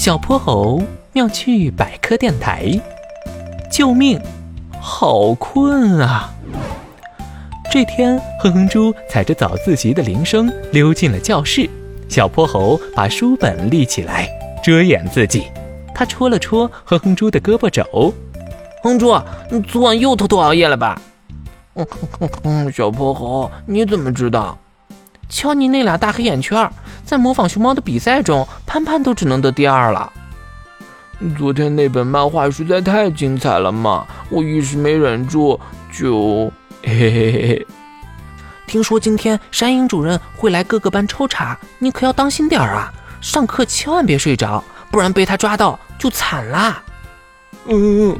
小泼猴妙趣百科电台，救命！好困啊！这天，哼哼猪踩着早自习的铃声溜进了教室。小泼猴把书本立起来，遮掩自己。他戳了戳哼哼猪的胳膊肘：“哼猪，你昨晚又偷偷熬夜了吧？”“嗯嗯，小泼猴，你怎么知道？”“瞧你那俩大黑眼圈，在模仿熊猫的比赛中，潘潘都只能得第二了。”昨天那本漫画实在太精彩了嘛，我一时没忍住就嘿嘿嘿嘿。听说今天山鹰主任会来各个班抽查，你可要当心点儿啊！上课千万别睡着，不然被他抓到就惨啦。嗯。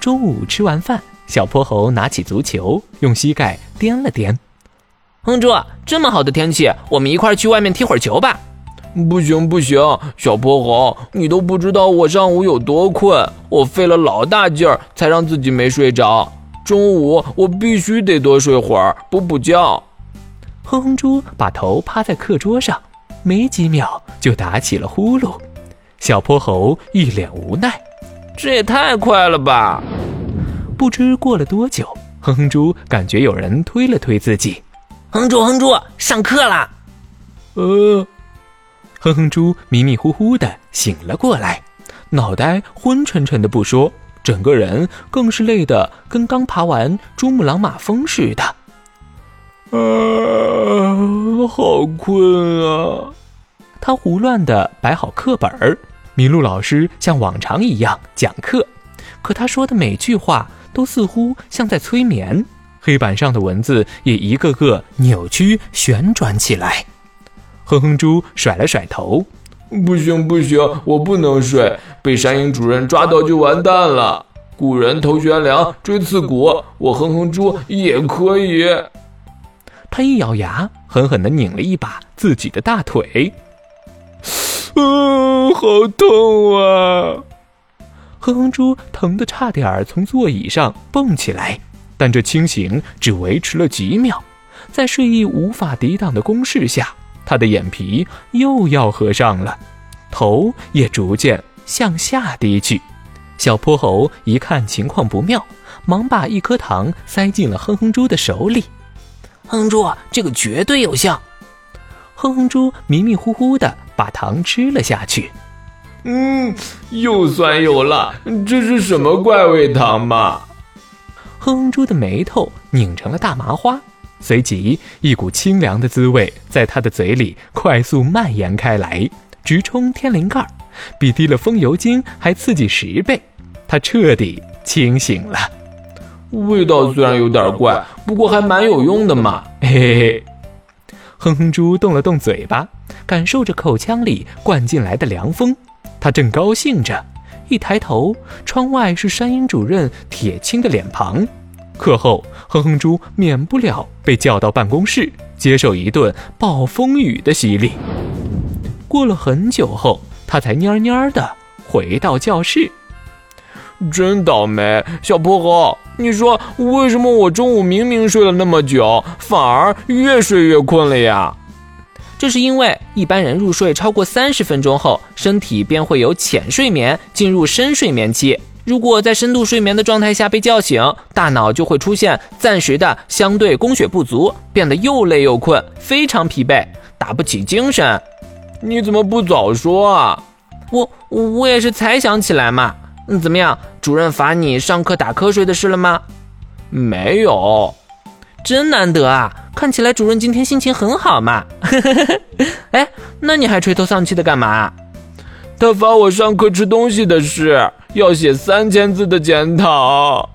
中午吃完饭，小泼猴拿起足球，用膝盖颠了颠。哼猪，这么好的天气，我们一块去外面踢会儿球吧。不行不行，小泼猴，你都不知道我上午有多困，我费了老大劲儿才让自己没睡着。中午我必须得多睡会儿，补补觉。哼哼猪把头趴在课桌上，没几秒就打起了呼噜。小泼猴一脸无奈，这也太快了吧！不知过了多久，哼哼猪感觉有人推了推自己。哼猪哼猪，上课啦！呃。哼哼猪迷迷糊糊的醒了过来，脑袋昏沉沉的不说，整个人更是累得跟刚爬完珠穆朗玛峰似的。啊，好困啊！他胡乱的摆好课本儿，麋鹿老师像往常一样讲课，可他说的每句话都似乎像在催眠，黑板上的文字也一个个扭曲旋转起来。哼哼猪甩了甩头，不行不行，我不能睡，被山鹰主任抓到就完蛋了。古人头悬梁，锥刺股，我哼哼猪也可以。他一咬牙，狠狠地拧了一把自己的大腿，嗯，好痛啊！哼哼猪疼得差点从座椅上蹦起来，但这清醒只维持了几秒，在睡意无法抵挡的攻势下。他的眼皮又要合上了，头也逐渐向下低去。小泼猴一看情况不妙，忙把一颗糖塞进了哼哼猪的手里。哼猪，这个绝对有效。哼哼猪迷迷糊糊的把糖吃了下去。嗯，又酸又辣，这是什么怪味糖嘛？哼哼猪的眉头拧成了大麻花。随即，一股清凉的滋味在他的嘴里快速蔓延开来，直冲天灵盖，比滴了风油精还刺激十倍。他彻底清醒了。味道虽然有点怪，不过还蛮有用的嘛。嘿嘿嘿。哼哼猪动了动嘴巴，感受着口腔里灌进来的凉风。他正高兴着，一抬头，窗外是山鹰主任铁青的脸庞。课后，哼哼猪免不了被叫到办公室，接受一顿暴风雨的洗礼。过了很久后，他才蔫蔫的回到教室。真倒霉，小泼猴，你说为什么我中午明明睡了那么久，反而越睡越困了呀？这是因为一般人入睡超过三十分钟后，身体便会由浅睡眠进入深睡眠期。如果在深度睡眠的状态下被叫醒，大脑就会出现暂时的相对供血不足，变得又累又困，非常疲惫，打不起精神。你怎么不早说啊？我我也是才想起来嘛。嗯，怎么样？主任罚你上课打瞌睡的事了吗？没有，真难得啊！看起来主任今天心情很好嘛。哎，那你还垂头丧气的干嘛？他罚我上课吃东西的事。要写三千字的检讨。